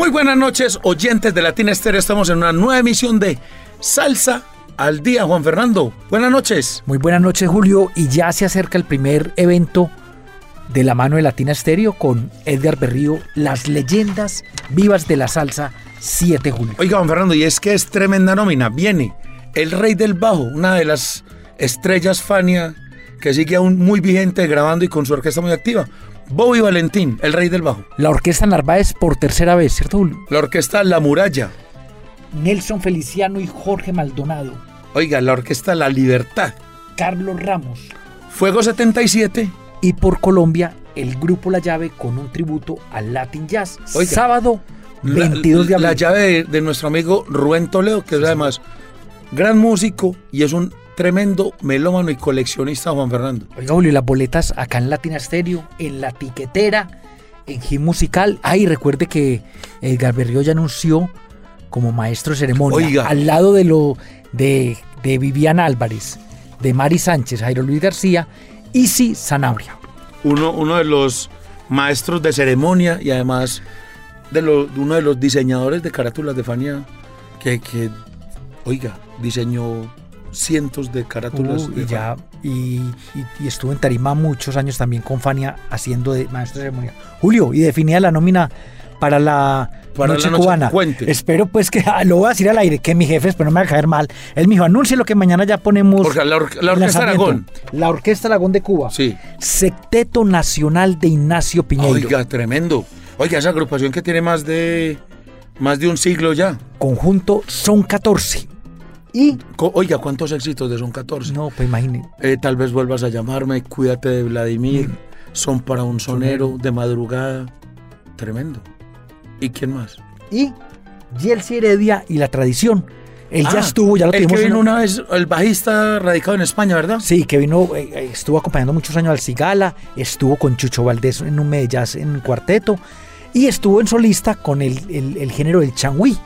Muy buenas noches, oyentes de Latina Estéreo. Estamos en una nueva emisión de Salsa al Día. Juan Fernando, buenas noches. Muy buenas noches, Julio. Y ya se acerca el primer evento de la mano de Latina Estéreo con Edgar Berrío, Las leyendas vivas de la salsa, 7 de julio. Oiga, Juan Fernando, y es que es tremenda nómina. Viene el rey del bajo, una de las estrellas Fania que sigue aún muy vigente grabando y con su orquesta muy activa. Bobby Valentín, el rey del bajo. La orquesta Narváez por tercera vez, ¿cierto, Julio? La orquesta La Muralla. Nelson Feliciano y Jorge Maldonado. Oiga, la orquesta La Libertad. Carlos Ramos. Fuego 77. Y por Colombia, el grupo La Llave con un tributo al Latin Jazz. Oiga, Sábado La- 22 de abril. La llave de, de nuestro amigo Rubén Toledo, que es además gran músico y es un tremendo melómano y coleccionista, Juan Fernando. Oiga, Julio, y las boletas acá en Latina Stereo, en La Tiquetera, en Gym Musical. Ay, recuerde que Edgar Berrío ya anunció como maestro de ceremonia. Oiga. Al lado de lo de, de Viviana Álvarez, de Mari Sánchez, Jairo Luis García, Isi Sanabria. Uno, uno de los maestros de ceremonia y además de, lo- uno de los diseñadores de carátulas de Fania que, que, oiga, diseñó cientos de carátulas. Uh, de y ya, y, y- y estuvo en Tarima muchos años también con Fania haciendo de maestro de ceremonia. Julio, y definida la nómina para la Para noche la noche, cubana. cuente. Espero pues que, ah, lo voy a decir al aire, que mi jefe, espero no me va a caer mal. Él me dijo, anuncie lo que mañana ya ponemos. Porque la, or- la el Orquesta lanzamiento". Aragón. La Orquesta Aragón de Cuba. Sí. Secteto Nacional de Ignacio Piñeiro. Oiga, tremendo. Oiga, esa agrupación que tiene más de más de un siglo ya. Conjunto Son 14. Y, Oiga, ¿cuántos éxitos de Son 14? no, pues imagínate. Eh, tal vez vuelvas a llamarme, cuídate de Vladimir, Mm. son para un sonero, de madrugada. Tremendo. ¿Y quién más? Y Yelsi Heredia y la tradición. Él Ah, ya estuvo, ya lo El tuvimos que en- vino una vez, el bajista radicado en España, ¿verdad? Sí, que vino, eh, eh, estuvo acompañando muchos años al Cigala, estuvo con Chucho Valdés en un Medellín en un cuarteto y estuvo en solista con el, el- el género del changüí.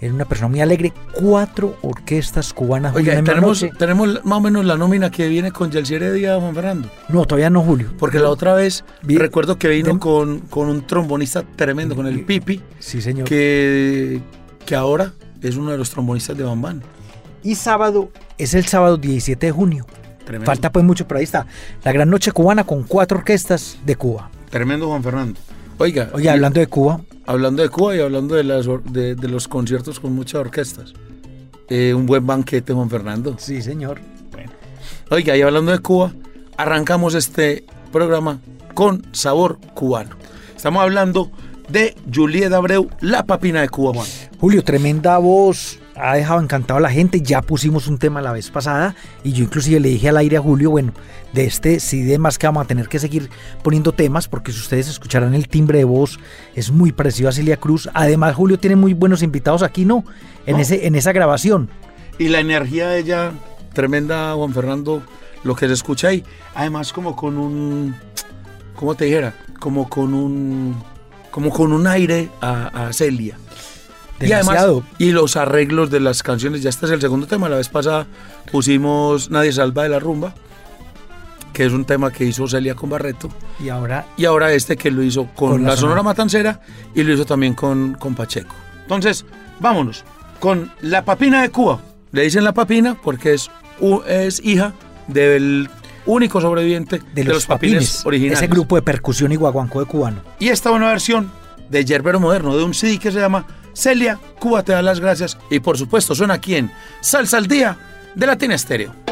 Era una persona muy alegre. Cuatro orquestas cubanas. Oiga, tenemos, noche. tenemos más o menos la nómina que viene con Yelsi Heredia, Juan Fernando. No, todavía no, Julio. Porque la otra vez Vi- recuerdo que vino de- con, con un trombonista tremendo, con el Pipi, Sí, señor. que, que ahora es uno de los trombonistas de Bambán. Y sábado es el sábado 17 de junio. Tremendo. Falta pues mucho, pero ahí está. La Gran Noche Cubana con cuatro orquestas de Cuba. Tremendo Juan Fernando. Oiga, y- hablando de Cuba, hablando de Cuba y hablando de, las, de, de los conciertos con muchas orquestas. Eh, un buen banquete, Juan Fernando. sí, señor. Oiga, y hablando de Cuba, arrancamos este programa con sabor cubano. Estamos hablando de Juliet Abreu, la papina de Cuba, Juan. Julio, tremenda voz, ha dejado encantado a la gente, ya pusimos un tema la vez pasada y yo inclusive le dije al aire a Julio, bueno, de este sí de más que vamos a tener que seguir poniendo temas porque si ustedes escucharán el timbre de voz es muy parecido a Celia Cruz, además Julio tiene muy buenos invitados aquí, ¿no? En, No. Ese, en esa grabación. Y la energía de ella, tremenda, Juan Fernando, lo que se escucha ahí. Además, como con un. ¿Cómo te dijera? Como con un. Como con un aire a, a Celia. Y además, y los arreglos de las canciones, ya este es el segundo tema. La vez pasada pusimos Nadie salva de la rumba, que es un tema que hizo Celia con Barreto. Y ahora Y ahora este que lo hizo con, Con la la, Sonora Sonora. Matancera y lo hizo también con, con Pacheco. Entonces, vámonos con la papina de Cuba. Le dicen la papina porque es, es hija del único sobreviviente de los, papines, originales. ese grupo de percusión y guaguancó de cubano. Y esta una versión de Yerbero Moderno, de un CD que se llama Celia, Cuba te da las gracias. Y por supuesto, suena aquí en Salsa al Día de Latina Estéreo.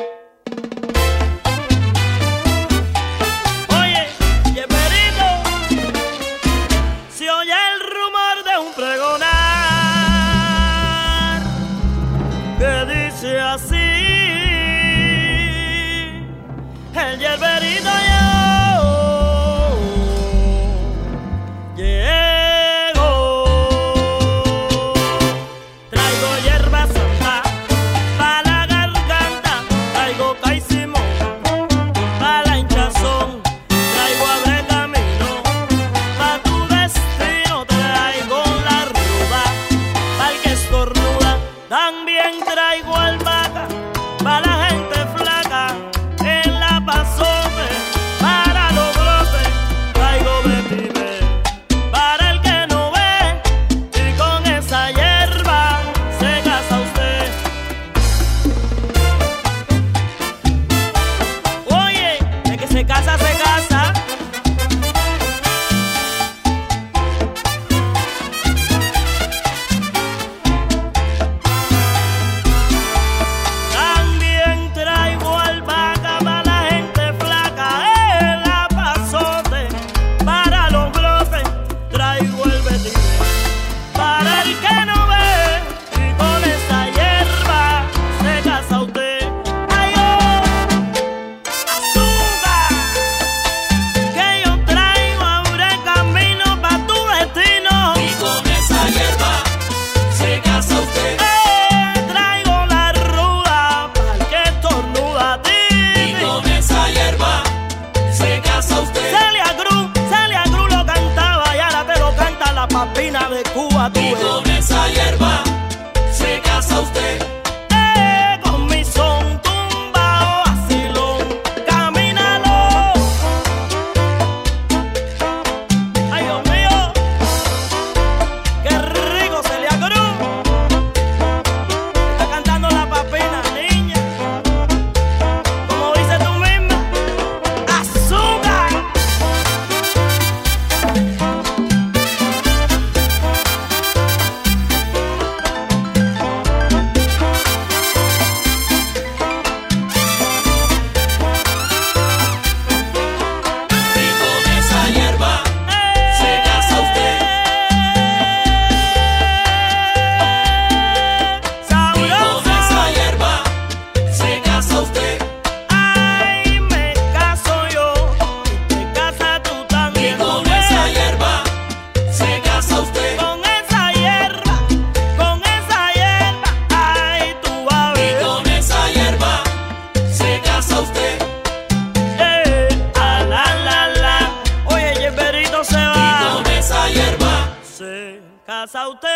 Se casa usted.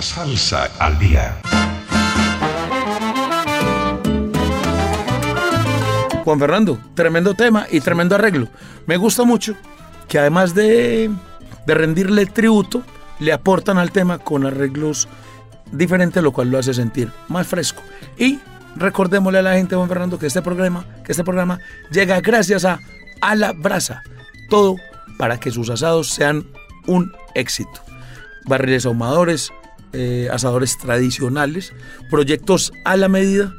Salsa al día. Juan Fernando, tremendo tema y tremendo arreglo. Me gusta mucho que además de, de rendirle tributo, le aportan al tema con arreglos diferentes, lo cual lo hace sentir más fresco. Y recordémosle a la gente, Juan Fernando, que este programa, que este programa llega gracias a A la Brasa. Todo para que sus asados sean un éxito. Barriles ahumadores, eh, asadores tradicionales, proyectos a la medida,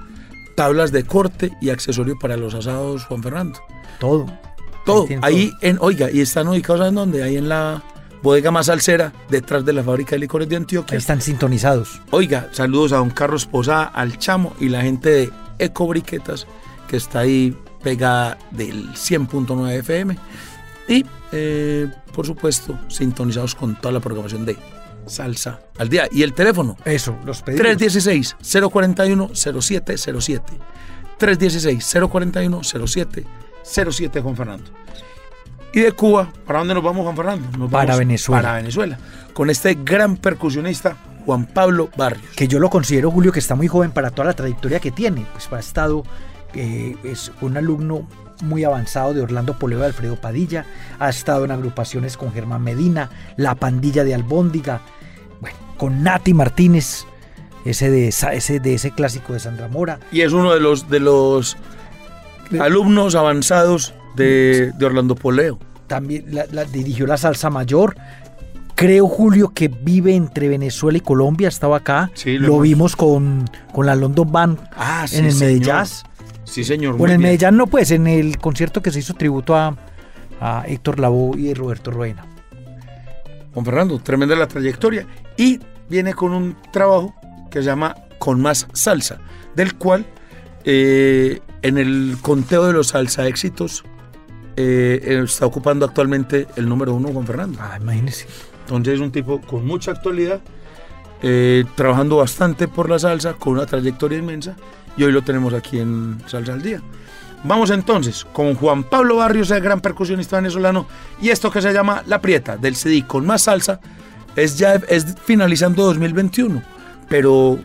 tablas de corte y accesorios para los asados, Juan Fernando. Todo. Todo. Ahí en, oiga, y están ubicados en donde? Ahí en la bodega más salsera, detrás de la fábrica de licores de Antioquia. Ahí están sintonizados. Oiga, saludos a don Carlos Posada, al Chamo y la gente de Eco Briquetas, que está ahí pegada del 100.9 FM. Y, eh, por supuesto, sintonizados con toda la programación de Salsa al Día. Y el teléfono, Eso, los pedidos. 316-041-0707. 316-041-0707, Juan Fernando. Y de Cuba, ¿para dónde nos vamos, Juan Fernando? Nos Para vamos Venezuela. Para Venezuela. Con este gran percusionista, Juan Pablo Barrios. que yo lo considero, Julio, que está muy joven para toda la trayectoria que tiene. Pues ha estado, eh, es un alumno muy avanzado de Orlando Poleo y Alfredo Padilla, ha estado en agrupaciones con Germán Medina, La Pandilla de Albóndiga, bueno, con Nati Martínez, ese de, esa- ese de ese clásico de Sandra Mora. Y es uno de los, de los alumnos avanzados de, de Orlando Poleo. También la- la- dirigió la salsa mayor. Creo, Julio, que vive entre Venezuela y Colombia, estaba acá. Sí, lo lo vimos con, con la London Band Ah, en el Medellín. Sí, señor. O muy en. Medellín no, pues en el concierto que se hizo tributo a, a Héctor Lavoe y Roberto Ruena. Juan Fernando, tremenda la trayectoria. Y viene con un trabajo que se llama Con Más Salsa, del cual eh, en el conteo de los salsa éxitos eh, está ocupando actualmente el número uno, Juan Fernando. Ah, imagínese. Entonces es un tipo con mucha actualidad, eh, trabajando bastante por la salsa, con una trayectoria inmensa, y hoy lo tenemos aquí en Salsa al Día. Vamos entonces con Juan Pablo Barrios, el gran percusionista venezolano, y esto que se llama La Prieta, del CD con más salsa, es ya es finalizando 2021, pero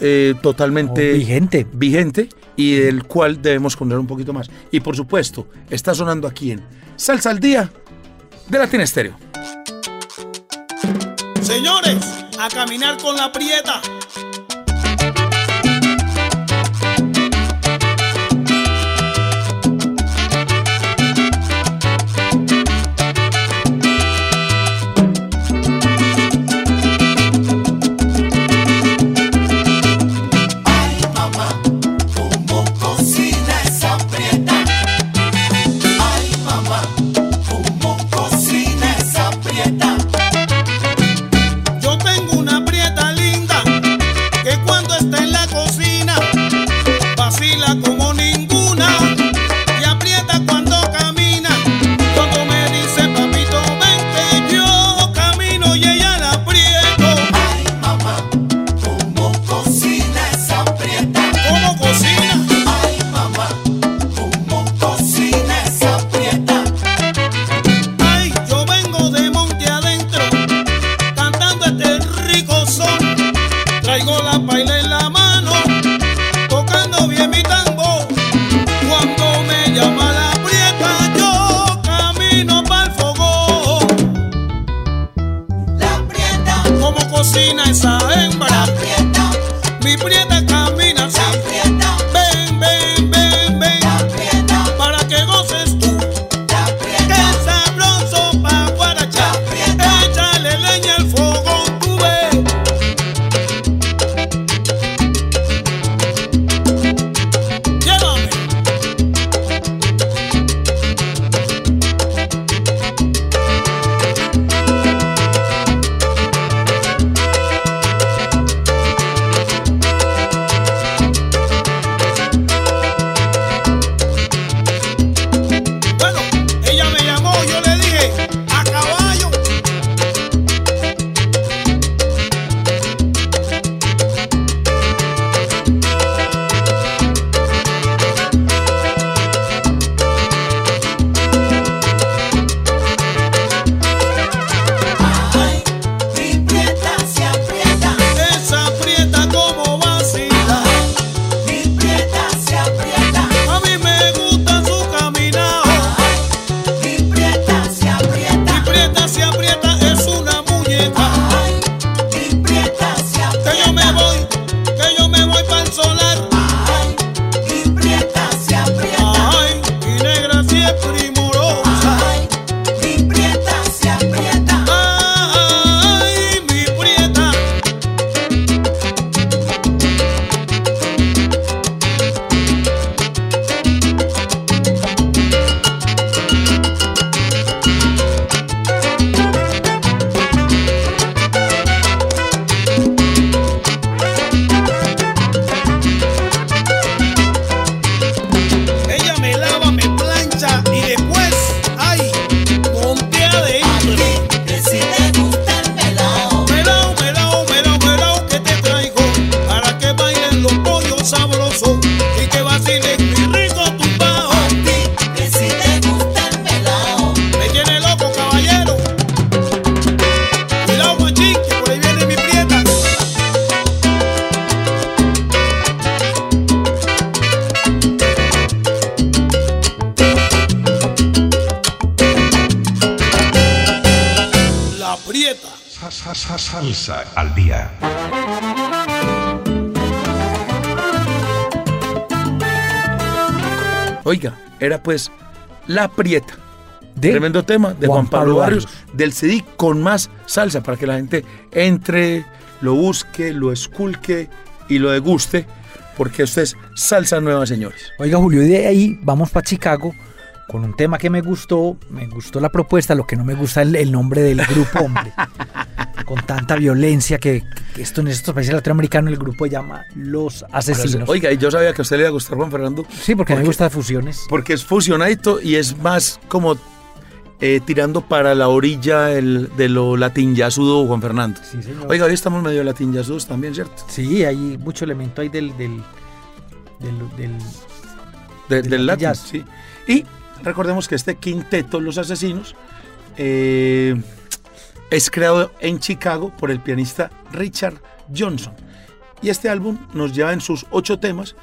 eh, totalmente Oh, vigente. vigente y del cual debemos conocer un poquito más. Y por supuesto, está sonando aquí en Salsa al Día de Latin Estéreo. Señores, a caminar con la prieta. La Prieta. De Tremendo tema de Juan, Pablo, Barrios, del CD con más salsa para que la gente entre, lo busque, lo esculque y lo deguste, porque esto es salsa nueva, señores. Oiga, Julio, y de ahí vamos para Chicago con un tema que me gustó. Me gustó la propuesta, lo que no me gusta es el, el nombre del grupo, hombre. con tanta violencia que, que esto en estos países latinoamericanos el grupo llama Los Asesinos. Oiga, y yo sabía que a usted le iba a gustar Juan Fernando. sí, porque a mí me porque- gusta fusiones. Porque es fusionadito y es más como eh, tirando para la orilla el- de lo latín yasudo, Juan Fernando. Sí, señor. Oiga, hoy estamos medio latín yasudos también, ¿cierto? Sí, hay mucho elemento ahí del... del, del, del- De- Del del sí. Y recordemos que este quinteto, Los Asesinos, eh, es creado en Chicago por el pianista Richard Johnson. Y este álbum nos lleva en sus ocho temas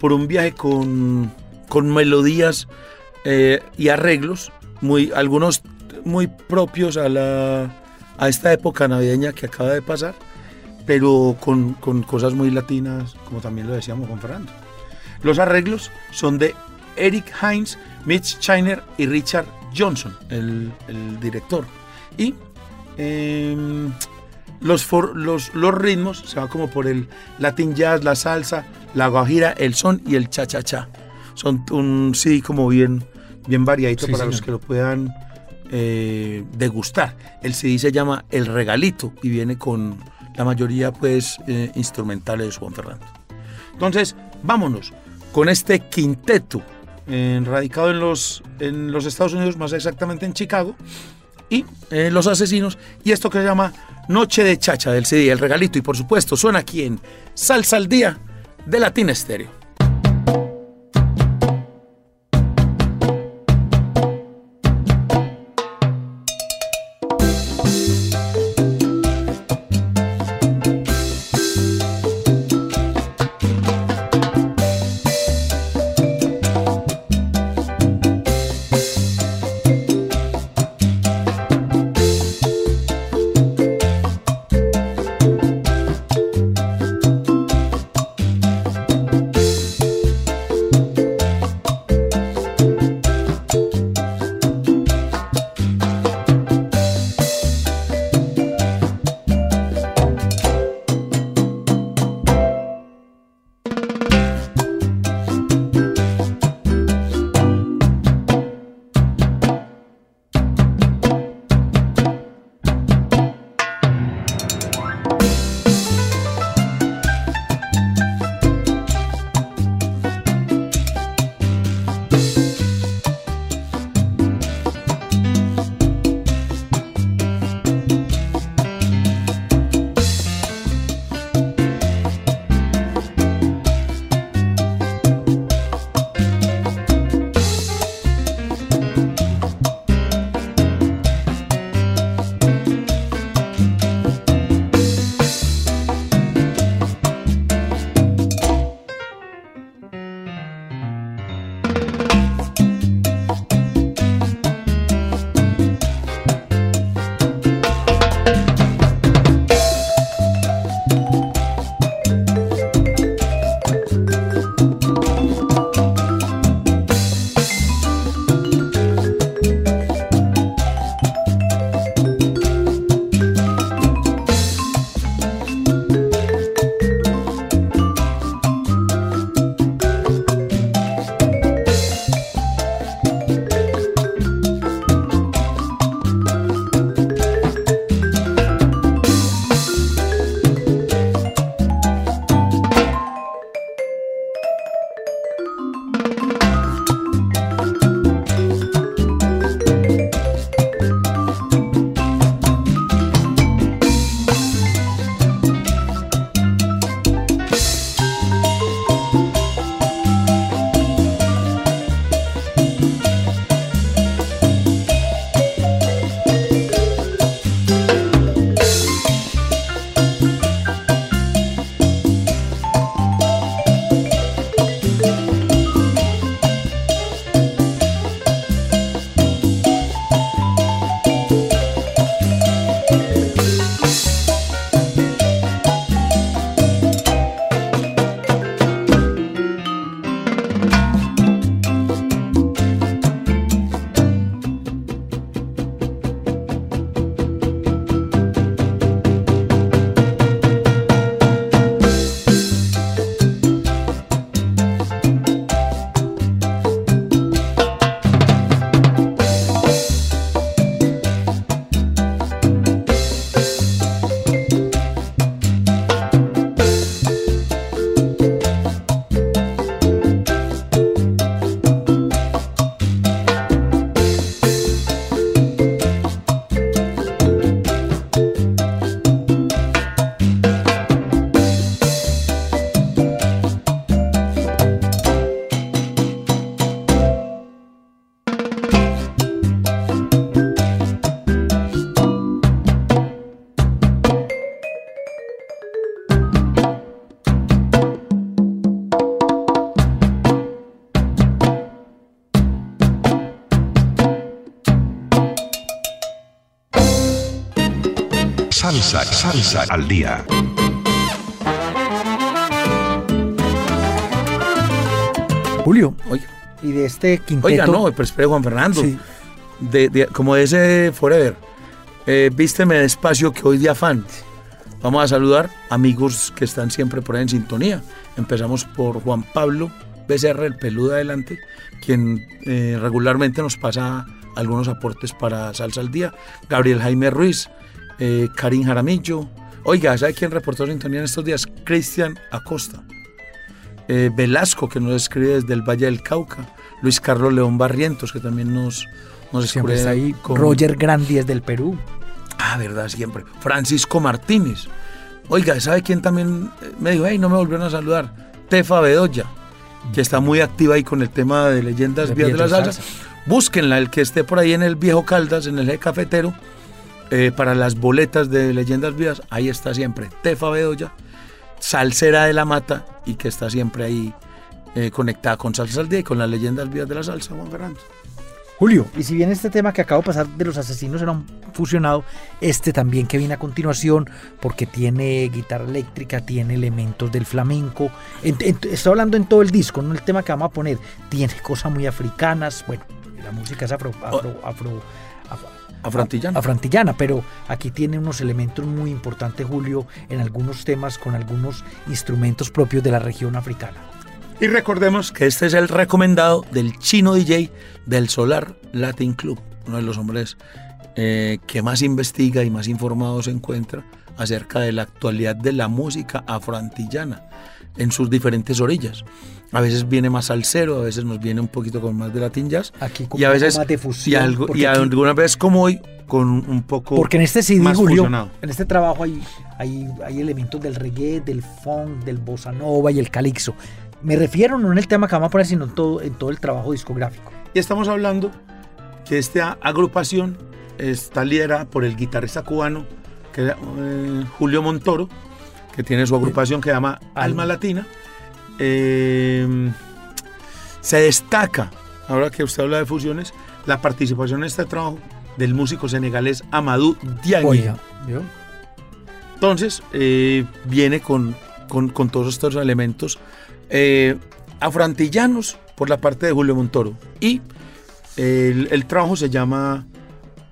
por un viaje con, con melodías eh, y arreglos, muy, algunos muy propios a, la, a esta época navideña que acaba de pasar, pero con, con cosas muy latinas, como también lo decíamos con Fernando. Los arreglos son de Eric Hines, Mitch Shiner y Richard Johnson, el, el director. Y em, los, for- los, los ritmos se va como por el Latin Jazz, la salsa, la guajira, el son y el cha-cha-cha. Son un sí como bien, bien variadito Sí, para señor. los que lo puedan eh, degustar. El CD se llama El Regalito y viene con la mayoría pues eh, instrumentales de Juan Fernando. Entonces, vámonos con este quinteto eh, radicado en los, en los Estados Unidos, más exactamente en Chicago, y eh, Los Asesinos, y esto que se llama Noche de Chacha del CD, el regalito, y por supuesto suena aquí en Salsa al Día de Latina Estéreo. Salsa, salsa al día. Julio, Oiga, y de este quinteto. oiga no, pero espere, Juan Fernando. Sí. De, de- como de ese Forever. Eh, vísteme despacio que hoy de afán. Vamos a saludar amigos que están siempre por ahí en sintonía. Empezamos por Juan Pablo Becerra, el peludo adelante, quien eh, regularmente nos pasa algunos aportes para Salsa al Día. Gabriel Jaime Ruiz, eh, Karim Jaramillo. Oiga, ¿sabe quién reportó sintonía en estos días? Cristian Acosta. Eh, Velasco, que nos escribe desde el Valle del Cauca. Luis Carlos León Barrientos, que también nos, nos Siempre escribe está ahí. con- Roger Grandi es del Perú. Ah, verdad, siempre. Francisco Martínez. Oiga, ¿sabe quién también eh, me dijo, hey, no me volvieron a saludar? Tefa Bedoya, que está muy activa ahí con el tema de leyendas De vías de la salsa. Búsquenla, el que esté por ahí en el viejo Caldas, en el eje cafetero, eh, para las boletas de leyendas vías, ahí está siempre. Tefa Bedoya, salsera de la mata y que está siempre ahí eh, conectada con Salsa al Día y con las leyendas vías de la salsa, Juan Fernando. Julio, y si bien este tema que acabo de pasar de los asesinos era un fusionado, este también que viene a continuación, porque tiene guitarra eléctrica, tiene elementos del flamenco. En- en- estoy hablando en todo el disco, no el tema que vamos a poner. Tiene cosas muy africanas. Bueno, la música es afro, afro, afro, Afroantillana. afroantillana, pero aquí tiene unos elementos muy importantes, Julio, en algunos temas con algunos instrumentos propios de la región africana. Y recordemos que este es el recomendado del chino DJ del Solar Latin Club, uno de los hombres eh, que más investiga y más informado se encuentra acerca de la actualidad de la música afroantillana en sus diferentes orillas. A veces viene más salsero, a veces nos viene un poquito con más de latin jazz. Aquí con y a veces más de fusión, y, algo, y aquí- alguna vez como hoy con un poco Porque en este CD, más Julio, fusionado. en este trabajo hay, hay, hay elementos del reggae, del funk, del bossa nova y el calixo. Me refiero no en el tema que vamos a poner, sino en todo, en todo el trabajo discográfico. Y estamos hablando que esta agrupación está liderada por el guitarrista cubano que eh, Julio Montoro, que tiene su agrupación que se llama Alma Latina. Eh, se destaca, ahora que usted habla de fusiones, la participación en este trabajo del músico senegalés Amadou Diagne. Entonces, eh, viene con, con- con todos estos elementos eh, afroantillanos por la parte de Julio Montoro. Y el, el trabajo se llama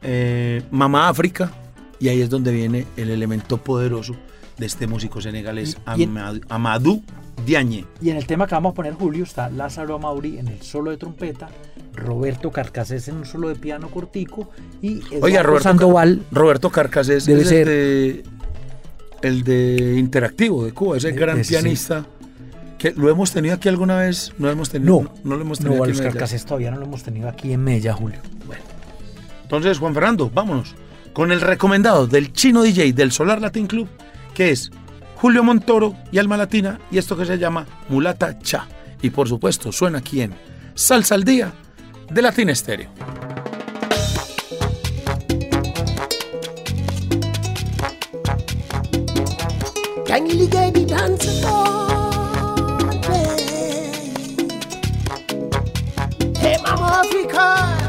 eh, Mamá África, y ahí es donde viene el elemento poderoso de este músico senegalés, Y- y- Amadou, Amadou Diagne. Y en el tema que vamos a poner, Julio, está Lázaro Amauri en el solo de trompeta, Roberto Carcasés en un solo de piano cortico y Eduardo Oiga, Roberto, Sandoval. Roberto Carcasés Debe es ser- el de, el de Interactivo de Cuba, ese De- gran sí. pianista. Que lo hemos tenido aquí alguna vez, no hemos tenido, No, no, lo hemos No, tenido a aquí los en. Carcasés todavía no lo hemos tenido aquí en Mella, Julio. Entonces, Juan Fernando, vámonos con el recomendado del chino DJ del Solar Latin Club, que es Julio Montoro y Alma Latina, y esto que se llama Mulata Cha. Y por supuesto, suena aquí en Salsa al Día de Latin Estéreo. Hey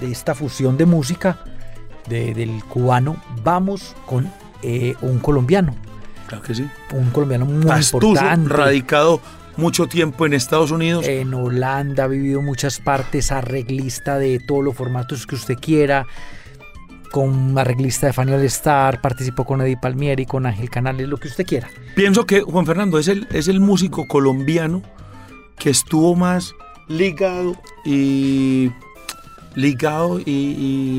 de, esta fusión de música de- del cubano, vamos con eh, un colombiano. Claro que sí. Un colombiano muy importante. radicado mucho tiempo en Estados Unidos. En Holanda ha vivido muchas partes, arreglista de todos los formatos que usted quiera, con arreglista de Fanny All Star, participó con Eddie Palmieri, con Ángel Canales, lo que usted quiera. Pienso que Juan Fernando es el, es el músico colombiano que estuvo más ligado y ligado y,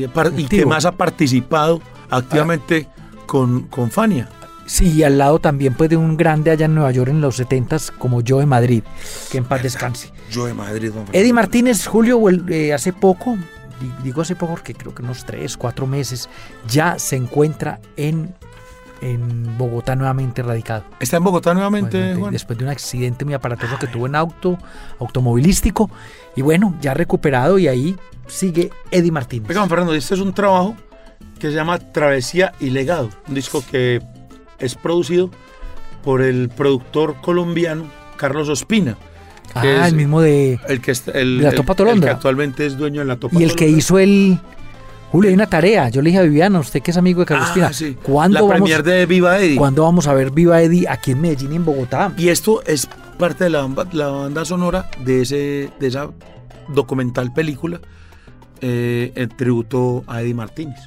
y que más ha participado activamente con, con Fania. Sí, y al lado también pues de un grande allá en Nueva York en los 70s como Joe Madrid, que en paz descanse. Yo de Madrid, Fernando. Eddie Martínez, Julio, eh, hace poco, di- digo hace poco porque creo que unos 3, 4 meses, ya se encuentra en, en Bogotá nuevamente radicado. ¿Está en Bogotá nuevamente, Nuevamente, Juan? después de un accidente muy aparatoso que tuvo en auto, automovilístico. Y bueno, ya recuperado y ahí sigue Eddie Martínez. Oiga, Juan Fernando, este es un trabajo que se llama Travesía y Legado, un disco que es producido por el productor colombiano Carlos Ospina. ah, el mismo de... el que, está- el, de la Topa el Tolondra. que actualmente es dueño de la Topa Y el que hizo el... Julio, hay una tarea. Yo le dije a Viviana, usted que es amigo de Carlos Ah, sí. ¿cuándo, La vamos, premier de Viva Eddie. ¿cuándo vamos a ver Viva Eddie aquí en Medellín y en Bogotá? Y esto es parte de la, la banda sonora de, ese, de esa documental película eh, en tributo a Eddie Martínez.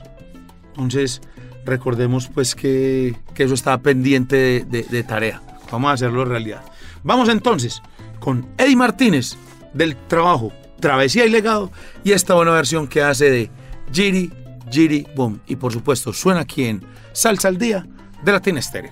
Entonces, recordemos pues que, que eso está pendiente de, tarea. Vamos a hacerlo realidad. Vamos entonces con Eddie Martínez del trabajo Travesía y Legado y esta buena versión que hace de Giri, Giri, Boom. Y por supuesto suena aquí en Salsa al Día de Latina Estéreo.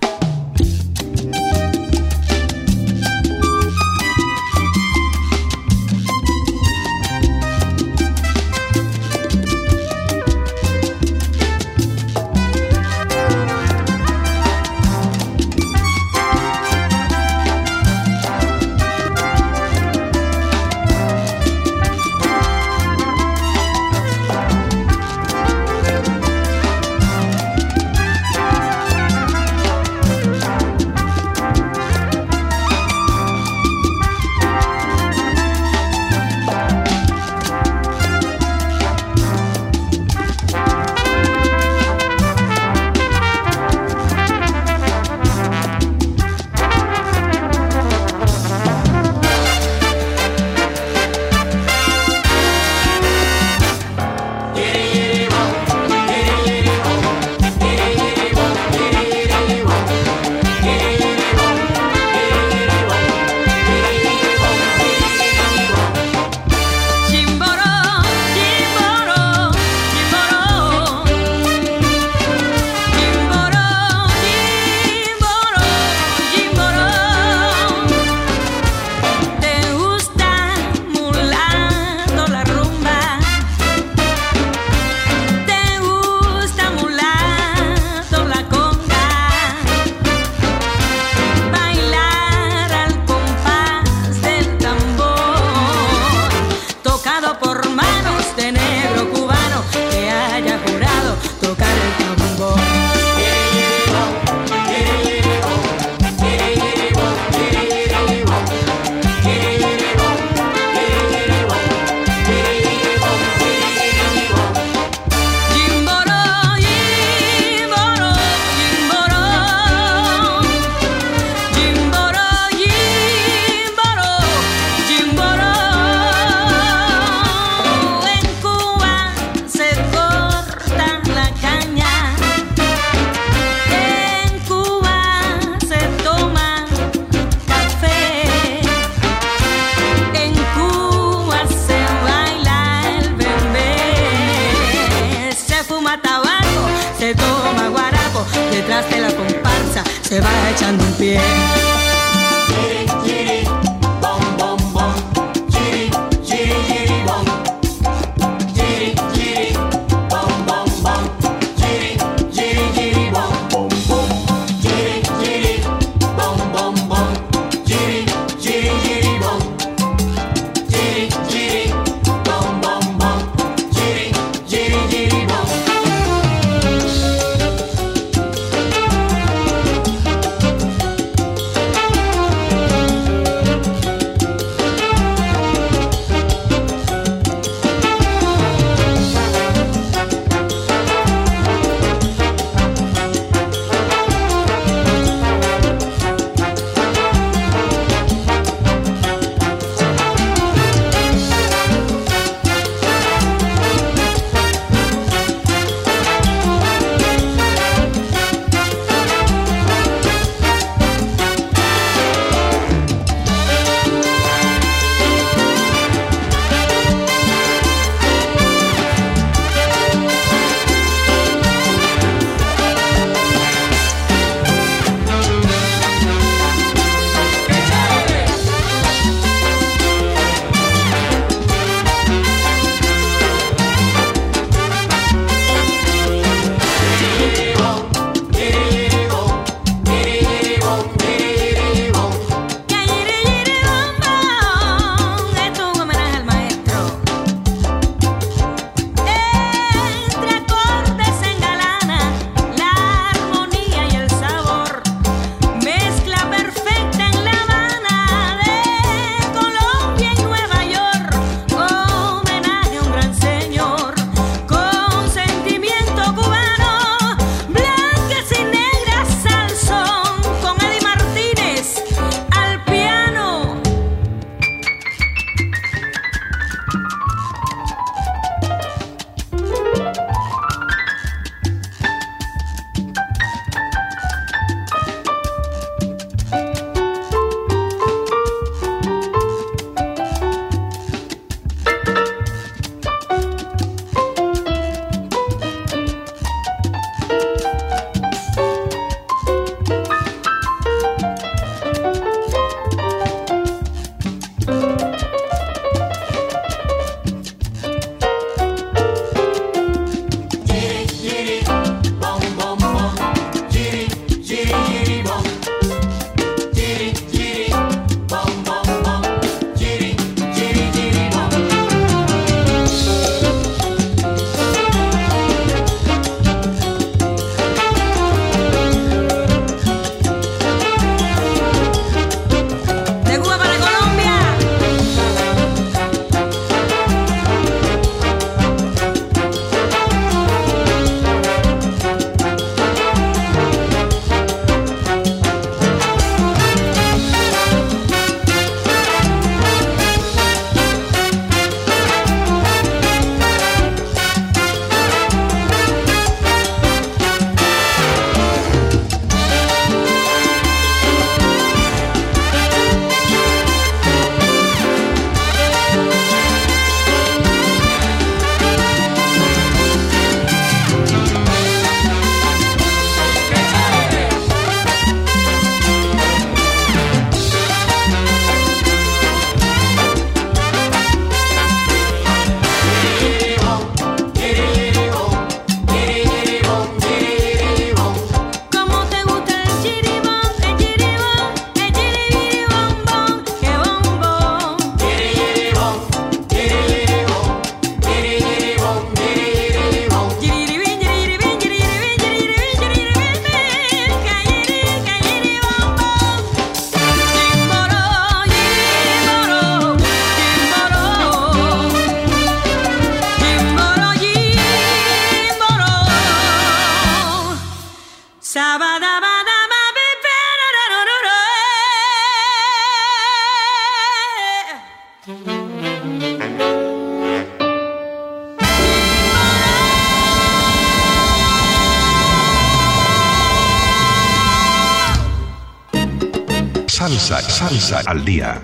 Salsa, al día.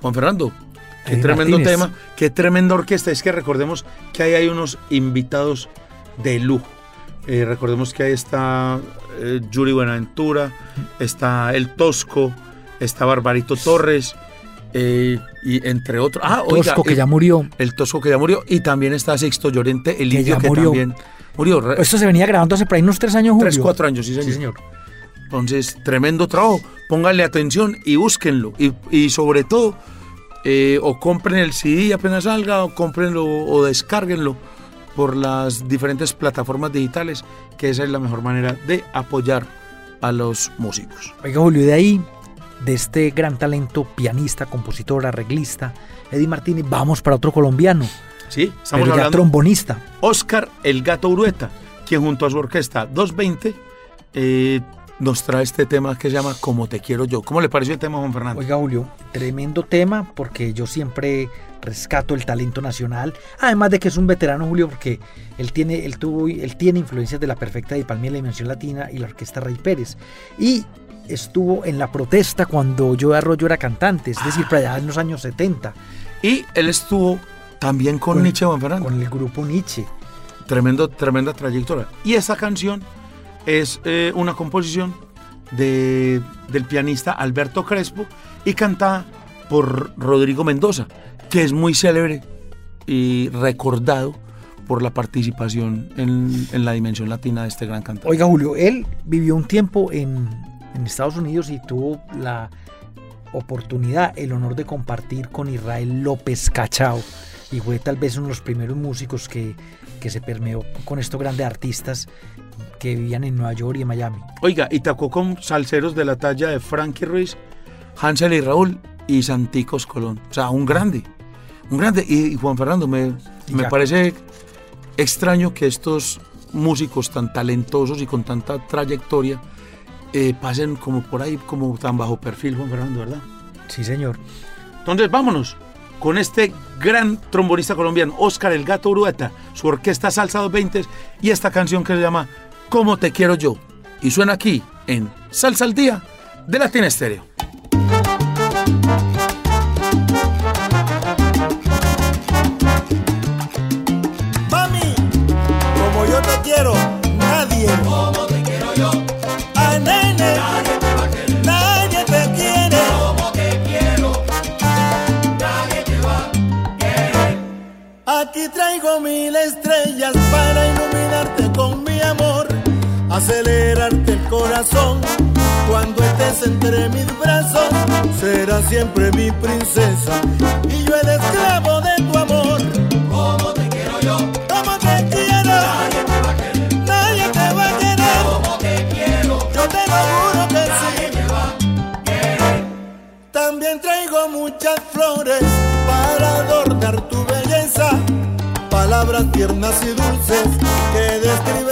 Juan Fernando, qué Eddie tremendo Martínez. tema, qué tremenda orquesta. Es que recordemos que ahí hay unos invitados de lujo. Eh, recordemos que ahí está eh, Yuri Buenaventura, está El Tosco, está Barbarito Torres, eh, y entre otros. Ah, oiga, Tosco, que el- ya murió. El Tosco que ya murió, y también está Sixto Llorente, el Que indio ya que murió. también murió. Esto se venía grabando hace por ahí unos tres años, Julio. Tres, cuatro años, sí, señor. Entonces, tremendo trabajo. Pónganle atención y búsquenlo. Y, y sobre todo, eh, o compren el CD apenas salga, o comprenlo o descárguenlo por las diferentes plataformas digitales, que esa es la mejor manera de apoyar a los músicos. Oiga, Julio, de ahí, de este gran talento, pianista, compositor, arreglista, Eddie Martínez, vamos para otro colombiano. Sí, estamos pero hablando trombonista. Oscar El Gato Urueta, quien junto a su orquesta 220 eh, nos trae este tema que se llama Como te quiero yo. ¿Cómo le pareció el tema, Juan Fernando? Oiga, Julio, tremendo tema porque yo siempre rescato el talento nacional. Además de que es un veterano, Julio, porque él tiene, él tuvo, él tiene influencias de la perfecta de Palmier, la Dimensión Latina y la Orquesta Rey Pérez. Y estuvo en la protesta cuando yo Arroyo era cantante, es decir, para allá en los años 70. Y él estuvo también con, Nietzsche, Juan Fernando. Con el grupo Nietzsche. Tremendo, tremenda trayectoria. Y esta canción es eh, una composición de, del pianista Alberto Crespo y cantada por Rodrigo Mendoza, que es muy célebre y recordado por la participación en, en la dimensión latina de este gran cantante. Oiga, Julio, él vivió un tiempo en, en Estados Unidos y tuvo la oportunidad, el honor de compartir con Israel López Cachao. Y fue tal vez uno de los primeros músicos que, que se permeó con estos grandes artistas que vivían en Nueva York y en Miami. Oiga, y tocó con salseros de la talla de Frankie Ruiz, Hansel y Raúl y Santicos Colón. O sea, un grande. Un grande. Y, y Juan Fernando, me, me parece extraño que estos músicos tan talentosos y con tanta trayectoria eh, pasen como por ahí, como tan bajo perfil, Juan Fernando, ¿verdad? Sí, señor. Entonces, vámonos con este gran trombonista colombiano, Oscar El Gato Urueta, su orquesta Salsa 220 y esta canción que se llama Cómo te quiero yo. Y suena aquí en Salsa al Día de Latina Estéreo. Mil estrellas para iluminarte con mi amor, acelerarte el corazón. Cuando estés entre mis brazos, serás siempre mi princesa y yo el esclavo palabras tiernas y dulces que describen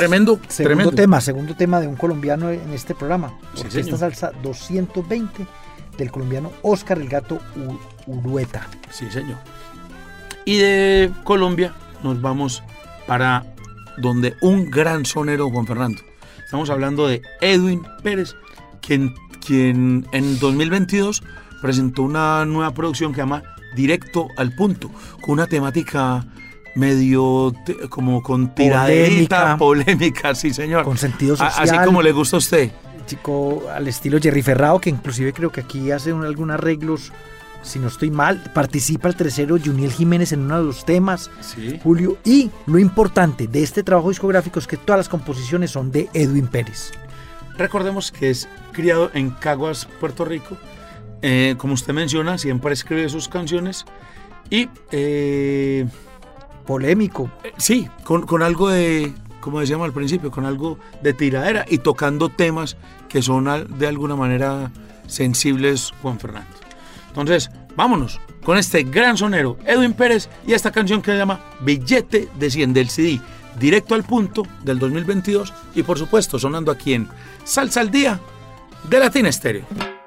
tremendo, Segundo tremendo. tema, segundo tema de un colombiano en este programa. Sí, Orquesta señor. Salsa 220 del colombiano Oscar El Gato Urueta. Sí, señor. Y de Colombia nos vamos para donde un gran sonero, Juan Fernando. Estamos hablando de Edwin Pérez, quien, quien en 2022 presentó una nueva producción que se llama Directo al Punto, con una temática medio como con tiraderita, polémica, sí señor. Con sentido social. Así como le gusta a usted. Chico al estilo Jerry Ferrao, que inclusive creo que aquí hace un- algunos arreglos, si no estoy mal, participa el tercero Juniel Jiménez en uno de los temas, Sí. Julio, y lo importante de este trabajo discográfico es que todas las composiciones son de Edwin Pérez. Recordemos que es criado en Caguas, Puerto Rico. Eh, como usted menciona, siempre escribe sus canciones. Y eh, Polémico, eh, sí, con, con algo de, como decíamos al principio, con algo de tiradera y tocando temas que son de alguna manera sensibles, Juan Fernando. Entonces, vámonos con este gran sonero, Edwin Pérez, y esta canción que se llama Billete de 100 del CD, directo al punto del 2022 y por supuesto sonando aquí en Salsa al Día de Latina Estéreo.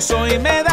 Soy medallón,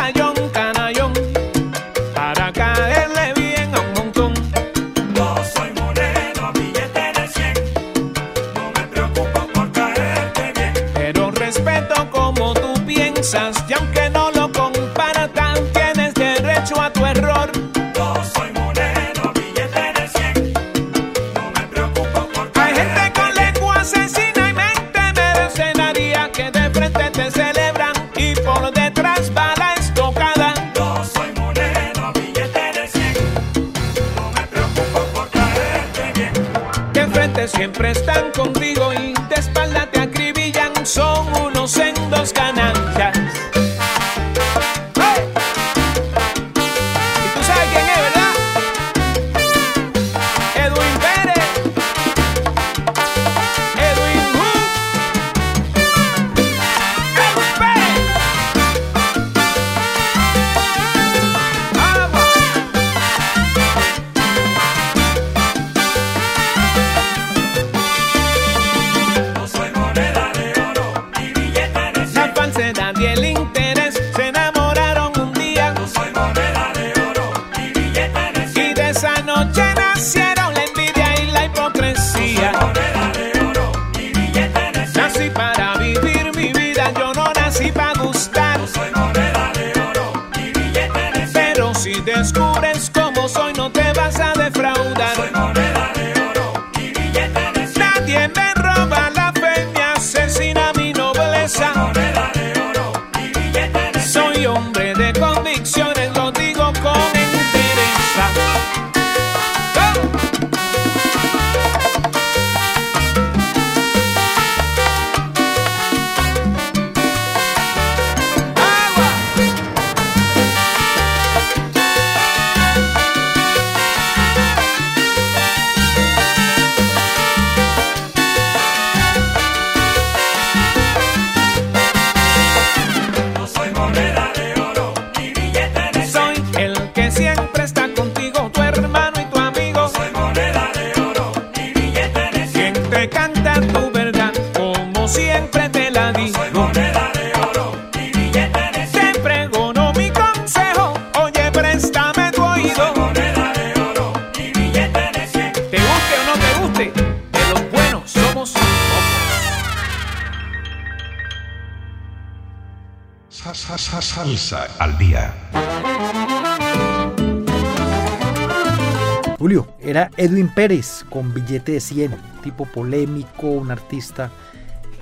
Pérez con billete de 100, tipo polémico, un artista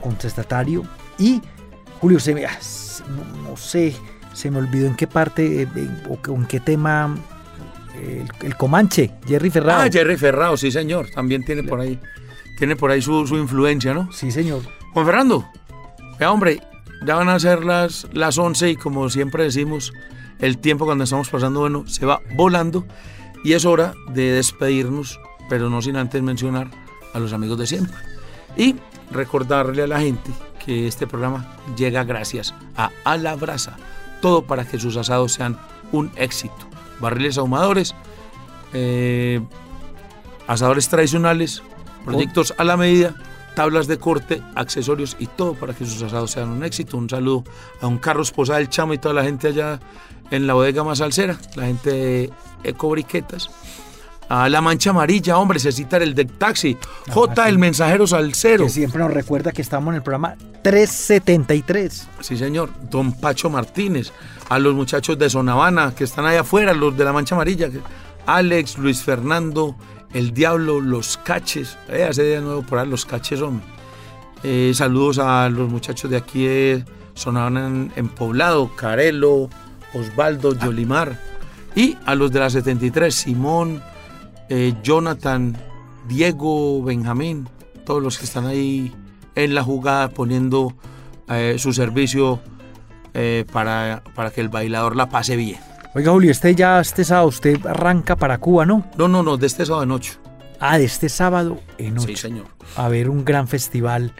contestatario. Y Julio, se me, ah, no, no sé, se me olvidó en qué parte eh, en- o en qué tema el, el Comanche, Jerry Ferrado. Ah, Jerry Ferrao, sí señor, también tiene por ahí, tiene por ahí su, su influencia, ¿no? Sí, señor. Juan Fernando, vea hombre, ya van a ser las, las 11 y como siempre decimos, el tiempo cuando estamos pasando, bueno, se va volando y es hora de despedirnos, pero no sin antes mencionar a los amigos de siempre. Y recordarle a la gente que este programa llega gracias a A la todo para que sus asados sean un éxito. Barriles ahumadores, eh, asadores tradicionales, proyectos a la medida, tablas de corte, accesorios y todo para que sus asados sean un éxito. Un saludo a un Carlos Posada del Chamo y toda la gente allá en la bodega más salsera, la gente de Ecobriquetas. A la mancha amarilla, hombre, se cita el del taxi. J, el mensajero salsero. Que siempre nos recuerda que estamos en el programa 373. Sí, señor. Don Pacho Martínez. A los muchachos de Sonavana que están allá afuera, los de la Mancha Amarilla. Alex, Luis Fernando, El Diablo, Los Caches. Eh, hace de nuevo por ahí los Caches, hombre. Eh, saludos a los muchachos de aquí de Sonavana en, en Poblado. Carelo, Osvaldo, Yolimar. Y a los de la 73, Simón, eh, Jonathan, Diego, Benjamín. Todos los que están ahí en la jugada poniendo eh, su servicio eh, para, para que el bailador la pase bien. Oiga, Julio, este ya, este sábado, usted arranca para Cuba, ¿no? No, no, no, de este sábado en ocho. Ah, de este sábado en Sí, ocho. señor. A ver, un gran festival,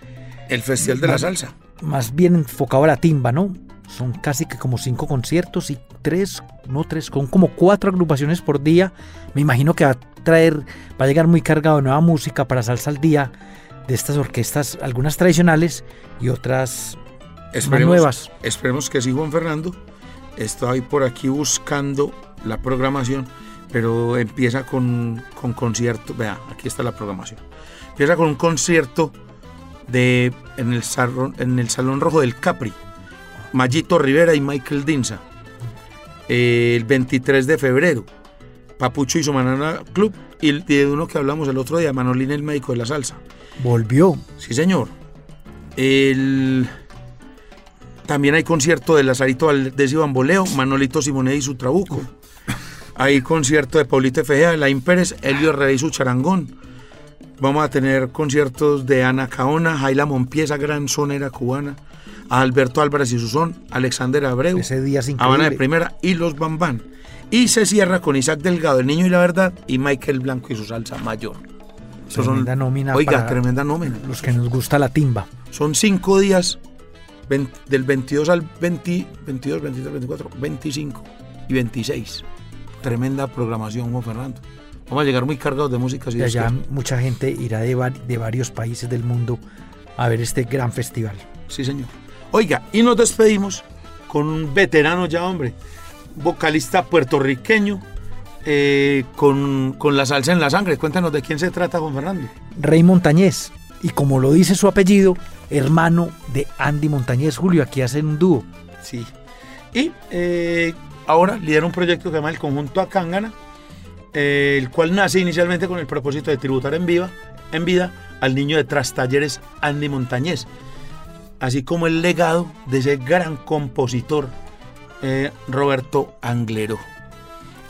El Festival de la Salsa. más bien enfocado a la timba, ¿no? Son casi que como cinco conciertos y tres, no tres, con como cuatro agrupaciones por día. Me imagino que va a traer, va a llegar muy cargado de nueva música para salsa al día de estas orquestas, algunas tradicionales y otras más nuevas. Esperemos que sí, Juan Fernando. Estoy por aquí buscando la programación, pero empieza con, con concierto. Vea, aquí está la programación. Empieza con un concierto de, en, el salón, en el Salón Rojo del Capri. Mayito Rivera y Michael Dinza. Eh, el 23 de febrero. Papucho y su Manana Club. Y el- de uno que hablamos el otro día, Manolín el médico de la salsa. Volvió. Sí, señor. El... También hay concierto de Lazarito Valdés y Bamboleo, Manolito Simonet y su Trabuco. Hay concierto de Paulito Fejea, Laín Pérez, Elio Rey y su Charangón. Vamos a tener conciertos de Ana Caona, Jaila Monpieza, gran sonera cubana, a Alberto Álvarez y su son, Alexander Abreu, Ese día es Habana de. Primera y Los Bambán. Y se cierra con Isaac Delgado, El Niño y la Verdad, y Michael Blanco y su salsa mayor. Esos son- Tremenda nómina Oiga, tremenda nómina. Los que nos gusta la timba. Son cinco días, del 22 al 20, 22, 23, 24, 25 y 26. Tremenda programación, Juan Fernando. Vamos a llegar muy cargados de música. Si allá mucha gente irá de, de varios países del mundo a ver este gran festival. Sí, señor. Oiga, y nos despedimos con un veterano ya, hombre, vocalista puertorriqueño, eh, con, con la salsa en la sangre. Cuéntanos de quién se trata, Juan Fernando. Rey Montañez. Y como lo dice su apellido, hermano de Andy Montañez. Julio, aquí hacen un dúo. Sí. Y eh, ahora lidera un proyecto que se llama el Conjunto Acángana, eh, el cual nace inicialmente con el propósito de tributar en, viva, en vida al niño de Trastalleres Andy Montañez, así como el legado de ese gran compositor eh, Roberto Anglero.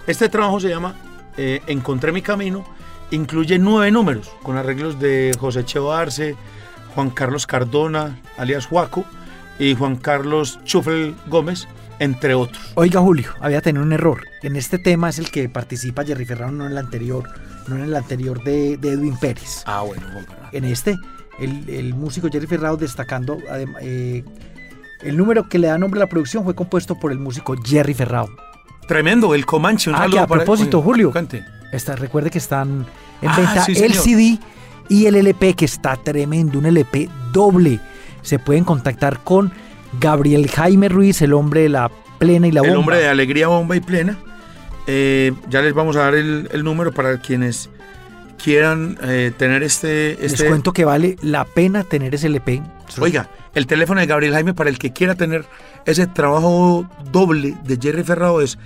Este trabajo se llama eh, Encontré mi camino, incluye nueve números con arreglos de José Cheo Arce, Juan Carlos Cardona, alias Juaco, y Juan Carlos Chufel Gómez, entre otros. Oiga, Julio, había tenido un error. En este tema es el que participa Jerry Ferraro, no en el anterior, no en el anterior de, de Edwin Pérez. Ah, bueno, En este, el, el músico Jerry Ferraro destacando, eh, el número que le da nombre a la producción fue compuesto por el músico Jerry Ferraro. Tremendo, el Comanche. Un Ah, que a propósito, Julio, está, recuerde que están en Ah, venta sí, el. CD y el LP que está tremendo, un LP doble. Se pueden contactar con Gabriel Jaime Ruiz, el hombre de la plena y la el bomba. hombre de alegría, bomba y plena. Eh, ya les vamos a dar el, el número para quienes quieran eh, tener este, Les este cuento que vale la pena tener ese LP. Oiga, el teléfono de Gabriel Jaime para el que quiera tener ese trabajo doble de Jerry Ferrado es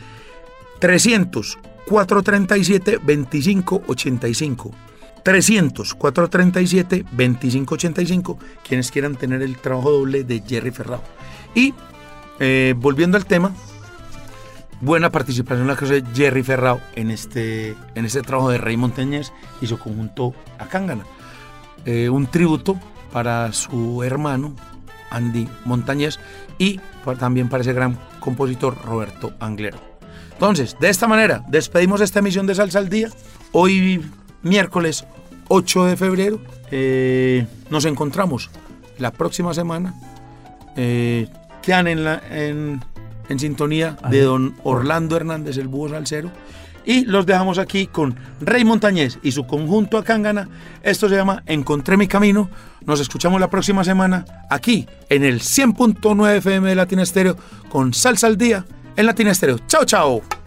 300 437 2585. 300 437 2585. Quienes quieran tener el trabajo doble de Jerry Ferrado. Y eh, volviendo al tema, buena participación la que hace Jerry Ferrao en este, en este trabajo de Rey Montañez y su conjunto Acángana. Eh, un tributo para su hermano Andy Montañez y también para ese gran compositor Roberto Anglero. Entonces, de esta manera, despedimos esta emisión de Salsa al Día. Hoy, miércoles 8 de febrero, eh, nos encontramos la próxima semana. Eh, quedan en, la, en, en sintonía de don Orlando Hernández, el búho salsero. Y los dejamos aquí con Rey Montañez y su conjunto Acángana. Esto se llama Encontré mi camino. Nos escuchamos la próxima semana aquí en el 100.9 FM de Latina Estéreo con Salsa al Día en Latina Estéreo. Chao, chao.